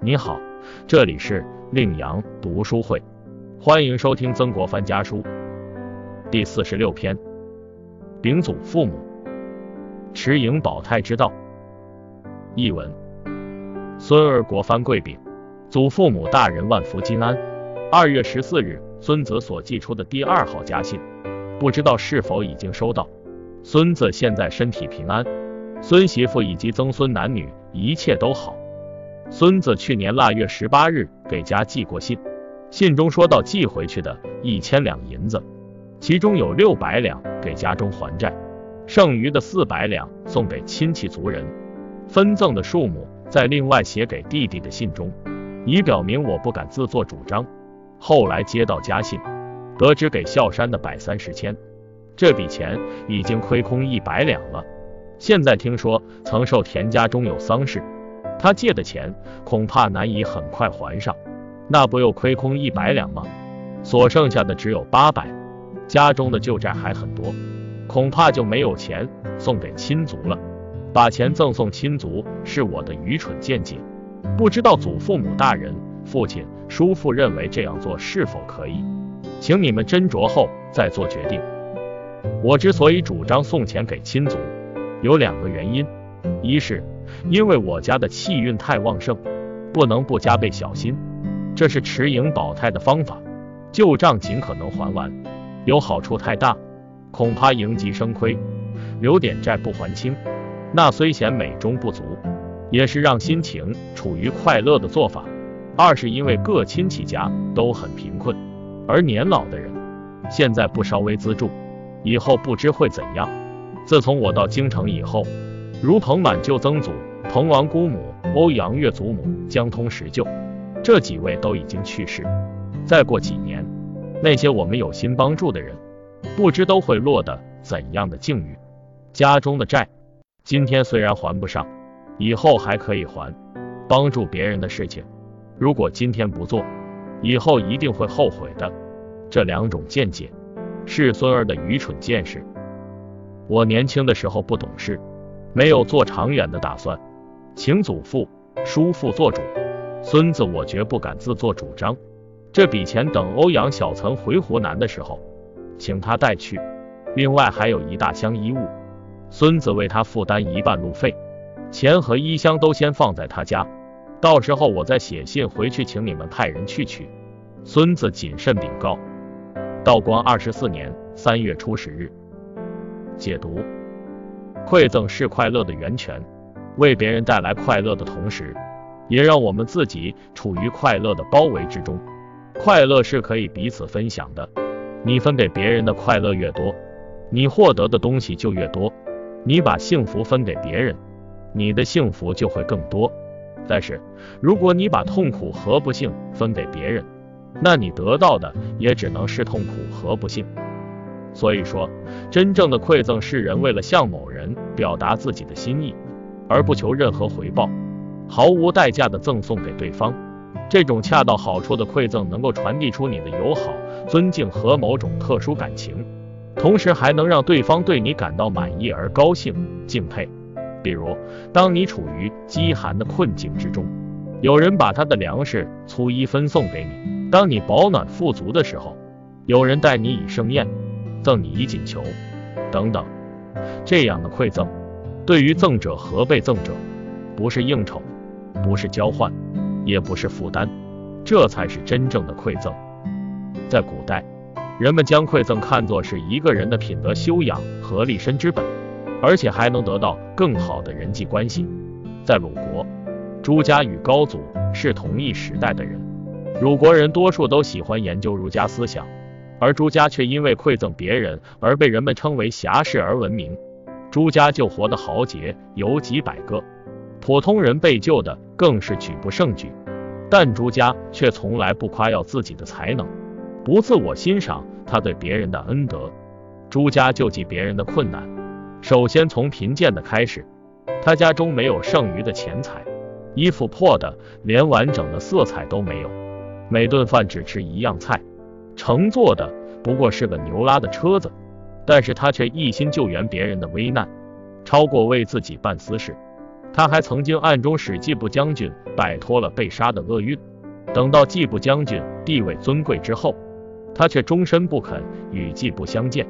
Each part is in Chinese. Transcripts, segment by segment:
你好，这里是令阳读书会，欢迎收听曾国藩家书第四十六篇，丙祖父母，持盈保泰之道。译文：孙儿国藩贵禀，祖父母大人万福金安。二月十四日，孙子所寄出的第二号家信，不知道是否已经收到。孙子现在身体平安，孙媳妇以及曾孙男女一切都好。孙子去年腊月十八日给家寄过信，信中说到寄回去的一千两银子，其中有六百两给家中还债，剩余的四百两送给亲戚族人，分赠的数目在另外写给弟弟的信中，以表明我不敢自作主张。后来接到家信，得知给孝山的百三十千，这笔钱已经亏空一百两了。现在听说曾受田家中有丧事。他借的钱恐怕难以很快还上，那不又亏空一百两吗？所剩下的只有八百，家中的旧债还很多，恐怕就没有钱送给亲族了。把钱赠送亲族是我的愚蠢见解，不知道祖父母大人、父亲、叔父认为这样做是否可以，请你们斟酌后再做决定。我之所以主张送钱给亲族，有两个原因，一是。因为我家的气运太旺盛，不能不加倍小心。这是持盈保泰的方法，旧账尽可能还完。有好处太大，恐怕盈极生亏，留点债不还清，那虽显美中不足，也是让心情处于快乐的做法。二是因为各亲戚家都很贫困，而年老的人现在不稍微资助，以后不知会怎样。自从我到京城以后。如彭满舅曾祖、彭王姑母、欧阳岳祖母、江通石舅，这几位都已经去世。再过几年，那些我们有心帮助的人，不知都会落得怎样的境遇。家中的债，今天虽然还不上，以后还可以还。帮助别人的事情，如果今天不做，以后一定会后悔的。这两种见解，是孙儿的愚蠢见识。我年轻的时候不懂事。没有做长远的打算，请祖父、叔父做主，孙子我绝不敢自作主张。这笔钱等欧阳小岑回湖南的时候，请他带去。另外还有一大箱衣物，孙子为他负担一半路费，钱和衣箱都先放在他家，到时候我再写信回去，请你们派人去取。孙子谨慎禀告。道光二十四年三月初十日，解读。馈赠是快乐的源泉，为别人带来快乐的同时，也让我们自己处于快乐的包围之中。快乐是可以彼此分享的，你分给别人的快乐越多，你获得的东西就越多。你把幸福分给别人，你的幸福就会更多。但是，如果你把痛苦和不幸分给别人，那你得到的也只能是痛苦和不幸。所以说，真正的馈赠是人为了向某人表达自己的心意，而不求任何回报，毫无代价的赠送给对方。这种恰到好处的馈赠，能够传递出你的友好、尊敬和某种特殊感情，同时还能让对方对你感到满意而高兴、敬佩。比如，当你处于饥寒的困境之中，有人把他的粮食、粗衣分送给你；当你保暖富足的时候，有人待你以盛宴。赠你一锦球，等等，这样的馈赠，对于赠者和被赠者，不是应酬，不是交换，也不是负担，这才是真正的馈赠。在古代，人们将馈赠看作是一个人的品德修养和立身之本，而且还能得到更好的人际关系。在鲁国，朱家与高祖是同一时代的人，鲁国人多数都喜欢研究儒家思想。而朱家却因为馈赠别人而被人们称为侠士而闻名。朱家救活的豪杰有几百个，普通人被救的更是举不胜举。但朱家却从来不夸耀自己的才能，不自我欣赏他对别人的恩德。朱家救济别人的困难，首先从贫贱的开始。他家中没有剩余的钱财，衣服破的连完整的色彩都没有，每顿饭只吃一样菜。乘坐的不过是个牛拉的车子，但是他却一心救援别人的危难，超过为自己办私事。他还曾经暗中使季布将军摆脱了被杀的厄运。等到季布将军地位尊贵之后，他却终身不肯与季布相见。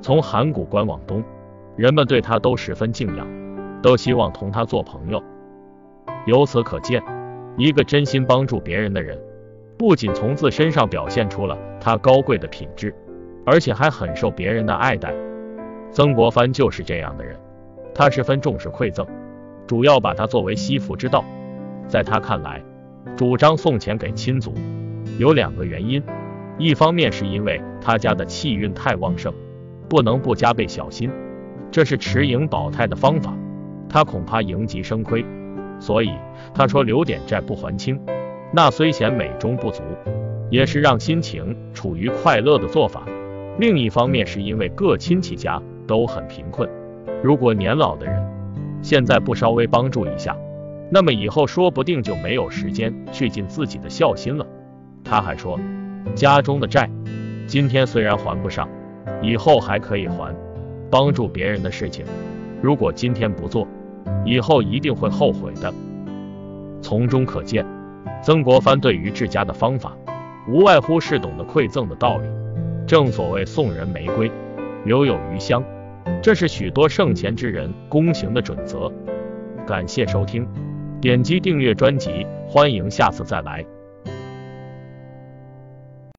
从函谷关往东，人们对他都十分敬仰，都希望同他做朋友。由此可见，一个真心帮助别人的人，不仅从自身上表现出了他高贵的品质，而且还很受别人的爱戴。曾国藩就是这样的人，他十分重视馈赠，主要把它作为惜福之道。在他看来，主张送钱给亲族有两个原因，一方面是因为他家的气运太旺盛，不能不加倍小心，这是持盈保泰的方法，他恐怕盈极生亏，所以他说留点债不还清，那虽显美中不足，也是让心情处于快乐的做法。另一方面是因为各亲戚家。都很贫困，如果年老的人现在不稍微帮助一下，那么以后说不定就没有时间去尽自己的孝心了。他还说，家中的债今天虽然还不上，以后还可以还。帮助别人的事情，如果今天不做，以后一定会后悔的。从中可见，曾国藩对于治家的方法，无外乎是懂得馈赠的道理。正所谓送人玫瑰，留有余香。这是许多圣贤之人躬行的准则。感谢收听，点击订阅专辑，欢迎下次再来。